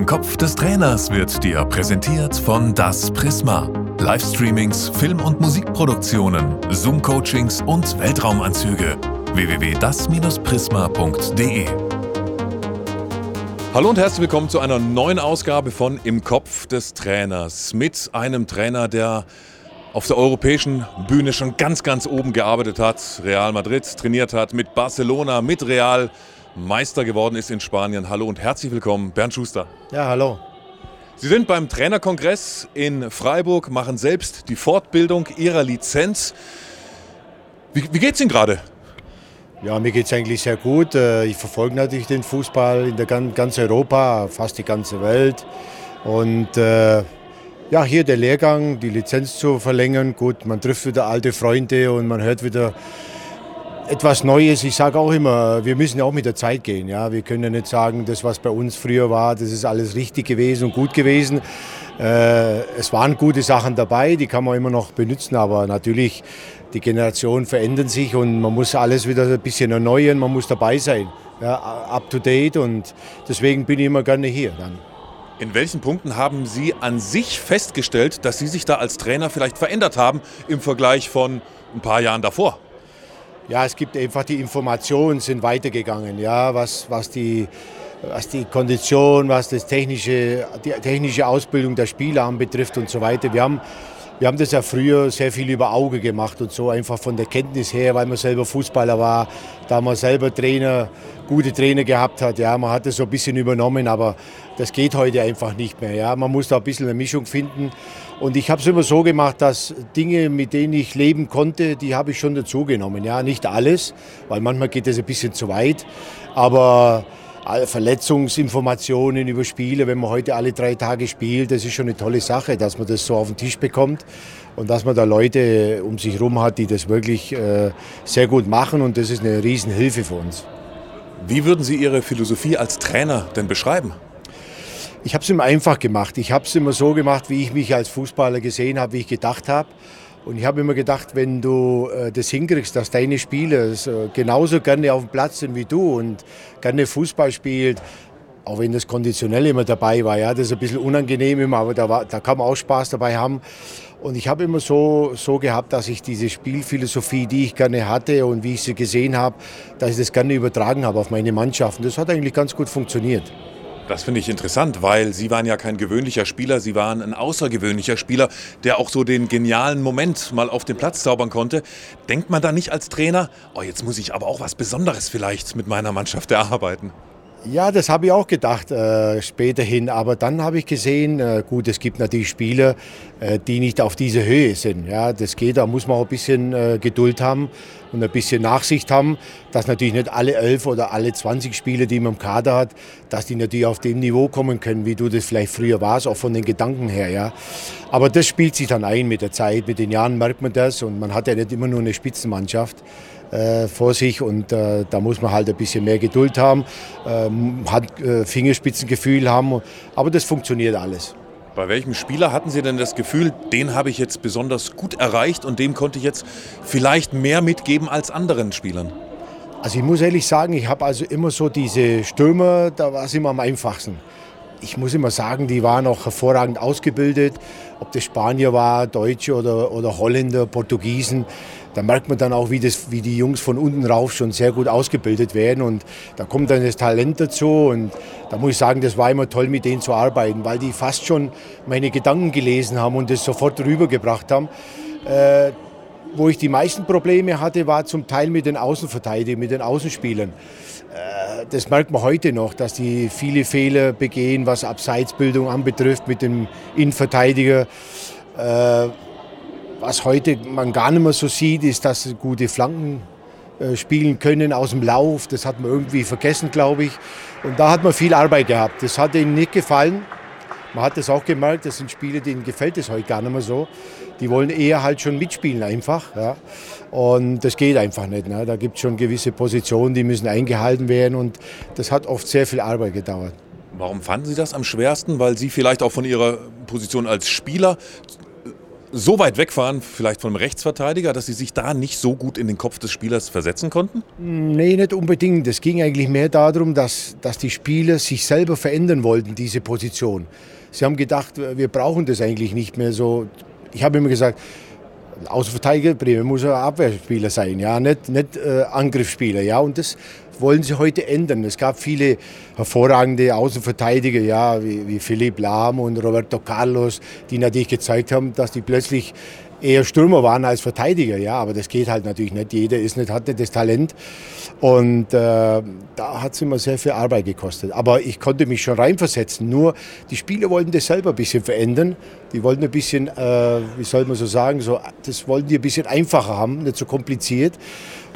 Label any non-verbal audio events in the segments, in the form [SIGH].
Im Kopf des Trainers wird dir präsentiert von Das Prisma. Livestreamings, Film- und Musikproduktionen, Zoom-Coachings und Weltraumanzüge. www.das-prisma.de Hallo und herzlich willkommen zu einer neuen Ausgabe von Im Kopf des Trainers mit einem Trainer, der auf der europäischen Bühne schon ganz, ganz oben gearbeitet hat, Real Madrid trainiert hat, mit Barcelona, mit Real Meister geworden ist in Spanien. Hallo und herzlich willkommen, Bernd Schuster. Ja, hallo. Sie sind beim Trainerkongress in Freiburg, machen selbst die Fortbildung Ihrer Lizenz. Wie, wie geht es Ihnen gerade? Ja, mir geht es eigentlich sehr gut. Äh, ich verfolge natürlich den Fußball in der ganz Europa, fast die ganze Welt. Und äh, ja, hier der Lehrgang, die Lizenz zu verlängern. Gut, man trifft wieder alte Freunde und man hört wieder etwas Neues. Ich sage auch immer, wir müssen auch mit der Zeit gehen. Ja? Wir können ja nicht sagen, das, was bei uns früher war, das ist alles richtig gewesen und gut gewesen. Äh, es waren gute Sachen dabei, die kann man immer noch benutzen, aber natürlich, die Generationen verändern sich und man muss alles wieder ein bisschen erneuern, man muss dabei sein, ja, up to date und deswegen bin ich immer gerne hier dann. In welchen Punkten haben Sie an sich festgestellt, dass Sie sich da als Trainer vielleicht verändert haben im Vergleich von ein paar Jahren davor? Ja, es gibt einfach die Informationen sind weitergegangen, ja, was, was, die, was die Kondition, was das technische, die technische Ausbildung der Spieler anbetrifft und so weiter. Wir haben, wir haben das ja früher sehr viel über Auge gemacht und so einfach von der Kenntnis her, weil man selber Fußballer war, da man selber Trainer, gute Trainer gehabt hat. Ja, man hat das so ein bisschen übernommen, aber das geht heute einfach nicht mehr. Ja, man muss da ein bisschen eine Mischung finden. Und ich habe es immer so gemacht, dass Dinge, mit denen ich leben konnte, die habe ich schon dazugenommen. Ja, nicht alles, weil manchmal geht das ein bisschen zu weit. Aber Verletzungsinformationen über Spiele, wenn man heute alle drei Tage spielt, das ist schon eine tolle Sache, dass man das so auf den Tisch bekommt und dass man da Leute um sich herum hat, die das wirklich äh, sehr gut machen und das ist eine Riesenhilfe für uns. Wie würden Sie Ihre Philosophie als Trainer denn beschreiben? Ich habe es immer einfach gemacht. Ich habe es immer so gemacht, wie ich mich als Fußballer gesehen habe, wie ich gedacht habe. Und ich habe immer gedacht, wenn du äh, das hinkriegst, dass deine Spieler äh, genauso gerne auf dem Platz sind wie du und gerne Fußball spielt, auch wenn das konditionell immer dabei war, ja, das ist ein bisschen unangenehm immer, aber da, war, da kann man auch Spaß dabei haben. Und ich habe immer so, so gehabt, dass ich diese Spielphilosophie, die ich gerne hatte und wie ich sie gesehen habe, dass ich das gerne übertragen habe auf meine Mannschaften. Das hat eigentlich ganz gut funktioniert. Das finde ich interessant, weil Sie waren ja kein gewöhnlicher Spieler, Sie waren ein außergewöhnlicher Spieler, der auch so den genialen Moment mal auf den Platz zaubern konnte. Denkt man da nicht als Trainer, oh, jetzt muss ich aber auch was Besonderes vielleicht mit meiner Mannschaft erarbeiten? Ja, das habe ich auch gedacht äh, späterhin. Aber dann habe ich gesehen, äh, gut, es gibt natürlich Spieler, äh, die nicht auf dieser Höhe sind. Ja, das geht, da muss man auch ein bisschen äh, Geduld haben und ein bisschen Nachsicht haben, dass natürlich nicht alle elf oder alle 20 Spieler, die man im Kader hat, dass die natürlich auf dem Niveau kommen können, wie du das vielleicht früher warst, auch von den Gedanken her. Ja. Aber das spielt sich dann ein mit der Zeit, mit den Jahren merkt man das und man hat ja nicht immer nur eine Spitzenmannschaft vor sich und äh, da muss man halt ein bisschen mehr Geduld haben, ähm, hat äh, Fingerspitzengefühl haben, aber das funktioniert alles. Bei welchem Spieler hatten Sie denn das Gefühl, den habe ich jetzt besonders gut erreicht und dem konnte ich jetzt vielleicht mehr mitgeben als anderen Spielern? Also ich muss ehrlich sagen, ich habe also immer so diese Stürmer, da war es immer am einfachsten ich muss immer sagen, die waren auch hervorragend ausgebildet. Ob das Spanier war, Deutsche oder, oder Holländer, Portugiesen. Da merkt man dann auch, wie, das, wie die Jungs von unten rauf schon sehr gut ausgebildet werden. Und da kommt dann das Talent dazu. Und da muss ich sagen, das war immer toll, mit denen zu arbeiten, weil die fast schon meine Gedanken gelesen haben und das sofort rübergebracht haben. Äh, wo ich die meisten Probleme hatte, war zum Teil mit den Außenverteidigern, mit den Außenspielern. Äh, das merkt man heute noch, dass die viele Fehler begehen, was Abseitsbildung anbetrifft mit dem Innenverteidiger. Äh, was heute man gar nicht mehr so sieht, ist, dass sie gute Flanken äh, spielen können aus dem Lauf. Das hat man irgendwie vergessen, glaube ich. Und da hat man viel Arbeit gehabt. Das hat ihnen nicht gefallen. Man hat das auch gemerkt, das sind Spiele, denen gefällt es heute gar nicht mehr so. Die wollen eher halt schon mitspielen einfach. Ja. Und das geht einfach nicht. Ne. Da gibt es schon gewisse Positionen, die müssen eingehalten werden und das hat oft sehr viel Arbeit gedauert. Warum fanden Sie das am schwersten? Weil Sie vielleicht auch von Ihrer Position als Spieler so weit wegfahren, vielleicht vom Rechtsverteidiger, dass Sie sich da nicht so gut in den Kopf des Spielers versetzen konnten? Nee, nicht unbedingt. Es ging eigentlich mehr darum, dass, dass die Spieler sich selber verändern wollten, diese Position. Sie haben gedacht, wir brauchen das eigentlich nicht mehr so. Ich habe immer gesagt, Außenverteidiger primär muss ein Abwehrspieler sein, ja, nicht, nicht äh, Angriffsspieler, ja, und das wollen sie heute ändern. Es gab viele hervorragende Außenverteidiger, ja, wie, wie Philipp Lahm und Roberto Carlos, die natürlich gezeigt haben, dass die plötzlich eher Stürmer waren als Verteidiger, ja, aber das geht halt natürlich nicht. Jeder ist nicht, hat nicht das Talent und äh, da hat es immer sehr viel Arbeit gekostet. Aber ich konnte mich schon reinversetzen. Nur die Spieler wollten das selber ein bisschen verändern. Die wollten ein bisschen, äh, wie soll man so sagen, so, das wollten die ein bisschen einfacher haben, nicht so kompliziert,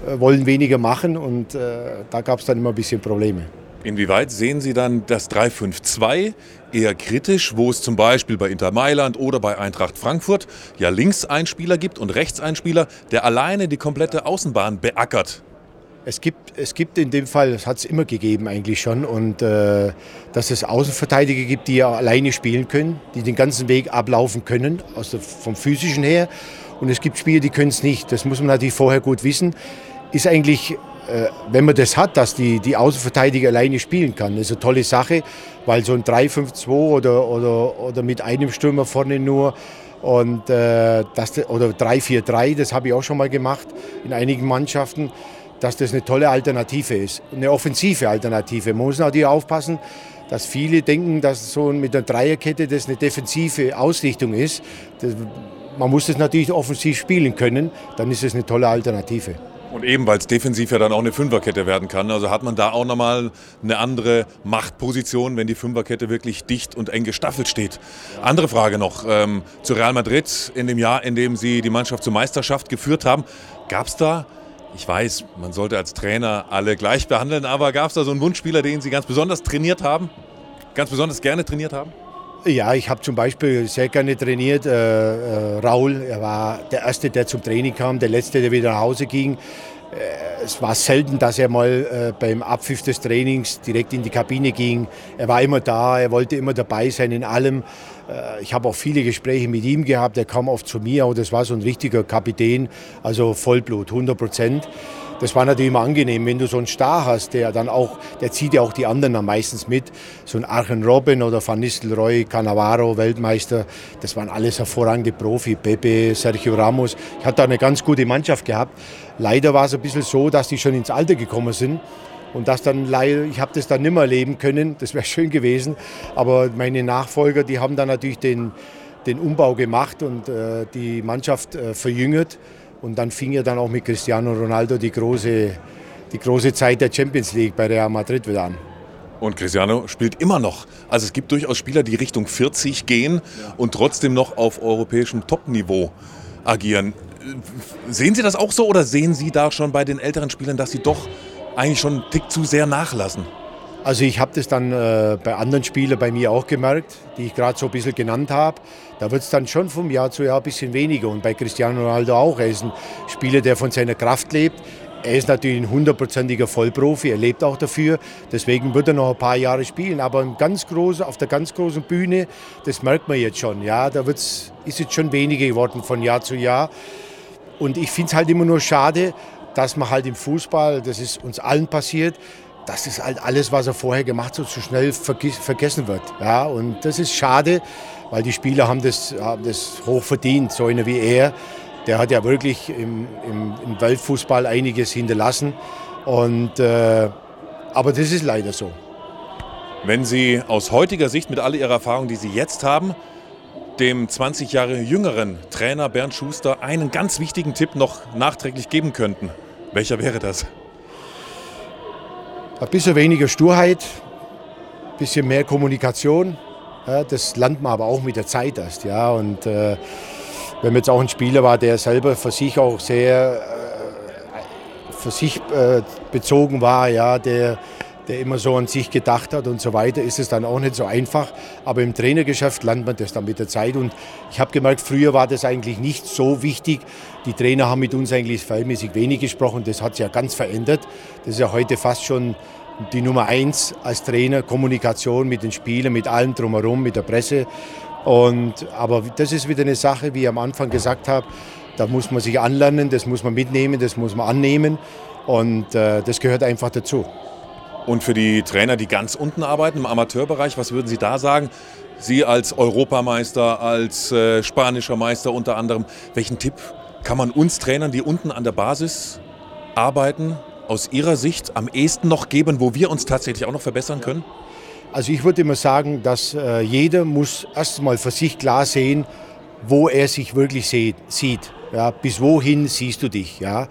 äh, wollen weniger machen und äh, da gab es dann immer ein bisschen Probleme. Inwieweit sehen Sie dann das 3-5-2 eher kritisch, wo es zum Beispiel bei Inter Mailand oder bei Eintracht Frankfurt ja links einen Spieler gibt und rechts einen Spieler, der alleine die komplette Außenbahn beackert? Es gibt, es gibt in dem Fall, das hat es immer gegeben eigentlich schon, und äh, dass es Außenverteidiger gibt, die ja alleine spielen können, die den ganzen Weg ablaufen können, aus der, vom physischen her. Und es gibt Spieler, die können es nicht. Das muss man natürlich vorher gut wissen. Ist eigentlich wenn man das hat, dass die, die Außenverteidiger alleine spielen kann, ist eine tolle Sache, weil so ein 3-5-2 oder, oder, oder mit einem Stürmer vorne nur und, äh, das, oder 3-4-3, das habe ich auch schon mal gemacht in einigen Mannschaften, dass das eine tolle Alternative ist, eine offensive Alternative. Man muss natürlich aufpassen, dass viele denken, dass so mit einer Dreierkette das eine defensive Ausrichtung ist. Das, man muss das natürlich offensiv spielen können, dann ist es eine tolle Alternative. Und eben, weil es defensiv ja dann auch eine Fünferkette werden kann. Also hat man da auch nochmal eine andere Machtposition, wenn die Fünferkette wirklich dicht und eng gestaffelt steht. Andere Frage noch ähm, zu Real Madrid in dem Jahr, in dem Sie die Mannschaft zur Meisterschaft geführt haben. Gab es da, ich weiß, man sollte als Trainer alle gleich behandeln, aber gab es da so einen Wunschspieler, den Sie ganz besonders trainiert haben? Ganz besonders gerne trainiert haben? Ja, ich habe zum Beispiel sehr gerne trainiert. Äh, äh, Raul, er war der Erste, der zum Training kam, der Letzte, der wieder nach Hause ging. Äh, es war selten, dass er mal äh, beim Abpfiff des Trainings direkt in die Kabine ging. Er war immer da, er wollte immer dabei sein in allem. Äh, ich habe auch viele Gespräche mit ihm gehabt, er kam oft zu mir, und das war so ein richtiger Kapitän, also Vollblut, 100 Prozent das war natürlich immer angenehm, wenn du so einen Star hast, der dann auch, der zieht ja auch die anderen dann meistens mit. So ein Archen Robin oder Van Nistelrooy, Cannavaro, Weltmeister, das waren alles hervorragende Profi. Pepe, Sergio Ramos. Ich hatte da eine ganz gute Mannschaft gehabt. Leider war es ein bisschen so, dass die schon ins Alter gekommen sind. Und das dann leider, ich habe das dann nicht mehr erleben können, das wäre [LAUGHS] schön gewesen. Aber meine Nachfolger, die haben dann natürlich den, den Umbau gemacht und äh, die Mannschaft äh, verjüngert. Und dann fing ja dann auch mit Cristiano Ronaldo die große, die große Zeit der Champions League bei Real Madrid wieder an. Und Cristiano spielt immer noch. Also es gibt durchaus Spieler, die Richtung 40 gehen und trotzdem noch auf europäischem Topniveau agieren. Sehen Sie das auch so oder sehen Sie da schon bei den älteren Spielern, dass sie doch eigentlich schon einen Tick zu sehr nachlassen? Also ich habe das dann äh, bei anderen Spielern bei mir auch gemerkt, die ich gerade so ein bisschen genannt habe. Da wird es dann schon vom Jahr zu Jahr ein bisschen weniger. Und bei Cristiano Ronaldo auch. Er ist ein Spieler, der von seiner Kraft lebt. Er ist natürlich ein hundertprozentiger Vollprofi, er lebt auch dafür. Deswegen wird er noch ein paar Jahre spielen. Aber ganz großen, auf der ganz großen Bühne, das merkt man jetzt schon. Ja, da wird's, ist jetzt schon weniger geworden von Jahr zu Jahr. Und ich finde es halt immer nur schade, dass man halt im Fußball, das ist uns allen passiert, das halt alles, was er vorher gemacht hat, so schnell vergessen wird. Ja, und das ist schade, weil die Spieler haben das, haben das hoch verdient. So einer wie er, der hat ja wirklich im, im, im Weltfußball einiges hinterlassen. Und, äh, aber das ist leider so. Wenn Sie aus heutiger Sicht mit all Ihrer Erfahrung, die Sie jetzt haben, dem 20 Jahre jüngeren Trainer Bernd Schuster einen ganz wichtigen Tipp noch nachträglich geben könnten, welcher wäre das? Ein bisschen weniger Sturheit, ein bisschen mehr Kommunikation. Ja, das lernt man aber auch mit der Zeit erst. Ja. Und äh, wenn man jetzt auch ein Spieler war, der selber für sich auch sehr äh, für sich äh, bezogen war, ja, der, der immer so an sich gedacht hat und so weiter, ist es dann auch nicht so einfach. Aber im Trainergeschäft lernt man das dann mit der Zeit. Und ich habe gemerkt, früher war das eigentlich nicht so wichtig. Die Trainer haben mit uns eigentlich verhältnismäßig wenig gesprochen. Das hat sich ja ganz verändert. Das ist ja heute fast schon die Nummer eins als Trainer, Kommunikation mit den Spielern, mit allem drumherum, mit der Presse. Und, aber das ist wieder eine Sache, wie ich am Anfang gesagt habe, da muss man sich anlernen, das muss man mitnehmen, das muss man annehmen und äh, das gehört einfach dazu. Und für die Trainer, die ganz unten arbeiten, im Amateurbereich, was würden Sie da sagen? Sie als Europameister, als äh, spanischer Meister unter anderem, welchen Tipp kann man uns Trainern, die unten an der Basis arbeiten, aus Ihrer Sicht am ehesten noch geben, wo wir uns tatsächlich auch noch verbessern können? Also ich würde immer sagen, dass äh, jeder muss erstmal für sich klar sehen, wo er sich wirklich sieht. Ja, bis wohin siehst du dich? Ja?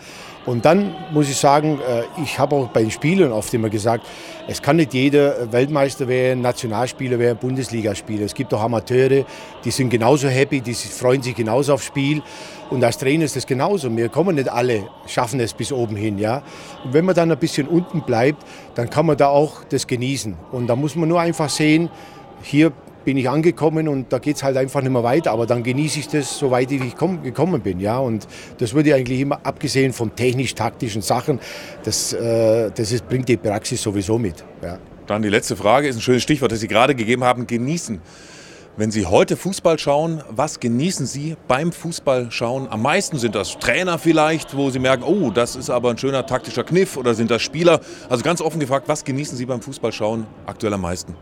Und dann muss ich sagen, äh, ich habe auch bei den Spielern oft immer gesagt, es kann nicht jeder Weltmeister werden, Nationalspieler werden, Bundesligaspieler. Es gibt auch Amateure, die sind genauso happy, die freuen sich genauso aufs Spiel. Und als Trainer ist das genauso. Wir kommen nicht alle, schaffen es bis oben hin. Ja? Und wenn man dann ein bisschen unten bleibt, dann kann man da auch das genießen. Und da muss man nur einfach sehen, hier bin ich angekommen und da geht es halt einfach nicht mehr weiter. Aber dann genieße ich das, so weit wie ich gekommen bin. Ja? Und das würde ich eigentlich immer, abgesehen von technisch-taktischen Sachen, das, äh, das ist, bringt die Praxis sowieso mit. Ja. Dann die letzte Frage, ist ein schönes Stichwort, das Sie gerade gegeben haben, genießen. Wenn Sie heute Fußball schauen, was genießen Sie beim Fußballschauen? Am meisten sind das Trainer vielleicht, wo Sie merken, oh, das ist aber ein schöner taktischer Kniff oder sind das Spieler? Also ganz offen gefragt, was genießen Sie beim Fußballschauen aktuell am meisten?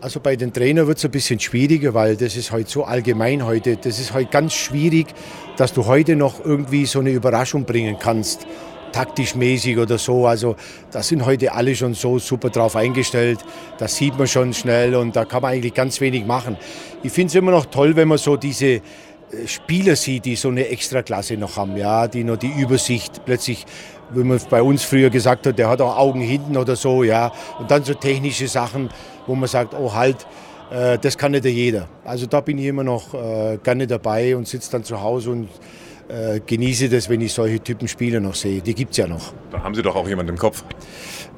Also bei den Trainern wird es ein bisschen schwieriger, weil das ist heute so allgemein heute. Das ist heute ganz schwierig, dass du heute noch irgendwie so eine Überraschung bringen kannst, taktisch mäßig oder so. Also da sind heute alle schon so super drauf eingestellt. Das sieht man schon schnell und da kann man eigentlich ganz wenig machen. Ich finde es immer noch toll, wenn man so diese äh, Spieler sieht, die so eine Extraklasse noch haben, ja, die noch die Übersicht plötzlich wie man bei uns früher gesagt hat, der hat auch Augen hinten oder so, ja. Und dann so technische Sachen, wo man sagt, oh halt, äh, das kann nicht jeder. Also da bin ich immer noch äh, gerne dabei und sitze dann zu Hause und äh, genieße das, wenn ich solche Typen Spieler noch sehe. Die gibt es ja noch. Da haben Sie doch auch jemanden im Kopf.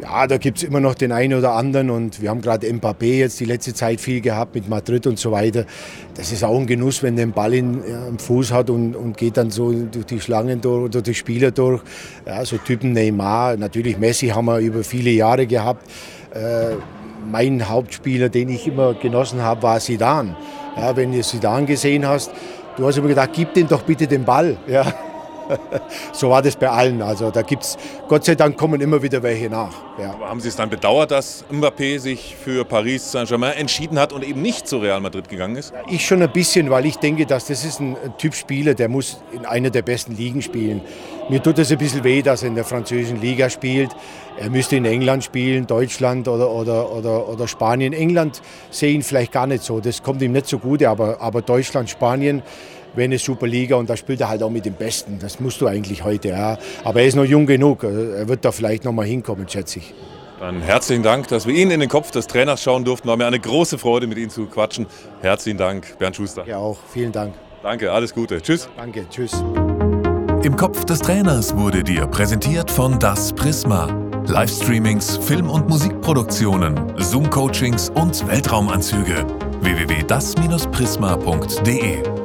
Ja, da gibt es immer noch den einen oder anderen und wir haben gerade Mbappé jetzt die letzte Zeit viel gehabt mit Madrid und so weiter. Das ist auch ein Genuss, wenn der den Ball in, ja, im Fuß hat und, und geht dann so durch die Schlangen durch oder die Spieler durch. Ja, so Typen Neymar, natürlich Messi haben wir über viele Jahre gehabt. Äh, mein Hauptspieler, den ich immer genossen habe, war Sidan. Ja, wenn du Sidan gesehen hast, du hast immer gedacht, gib den doch bitte den Ball. Ja. [LAUGHS] so war das bei allen. Also da gibt's, Gott sei Dank kommen immer wieder welche nach. Ja. Aber haben Sie es dann bedauert, dass Mbappé sich für Paris Saint-Germain entschieden hat und eben nicht zu Real Madrid gegangen ist? Ich schon ein bisschen, weil ich denke, dass das ist ein Typ Spieler, der muss in einer der besten Ligen spielen. Mir tut es ein bisschen weh, dass er in der französischen Liga spielt. Er müsste in England spielen, Deutschland oder, oder, oder, oder Spanien. England sehe ihn vielleicht gar nicht so, das kommt ihm nicht so gut, aber, aber Deutschland, Spanien, wäre eine super Liga und da spielt er halt auch mit dem Besten. Das musst du eigentlich heute. Ja. Aber er ist noch jung genug. Er wird da vielleicht noch mal hinkommen, schätze ich. Dann herzlichen Dank, dass wir Ihnen in den Kopf des Trainers schauen durften. War mir eine große Freude, mit Ihnen zu quatschen. Herzlichen Dank, Bernd Schuster. Ja, auch. Vielen Dank. Danke, alles Gute. Tschüss. Danke, tschüss. Im Kopf des Trainers wurde dir präsentiert von Das Prisma. Livestreamings, Film- und Musikproduktionen, Zoom-Coachings und Weltraumanzüge. www.das-prisma.de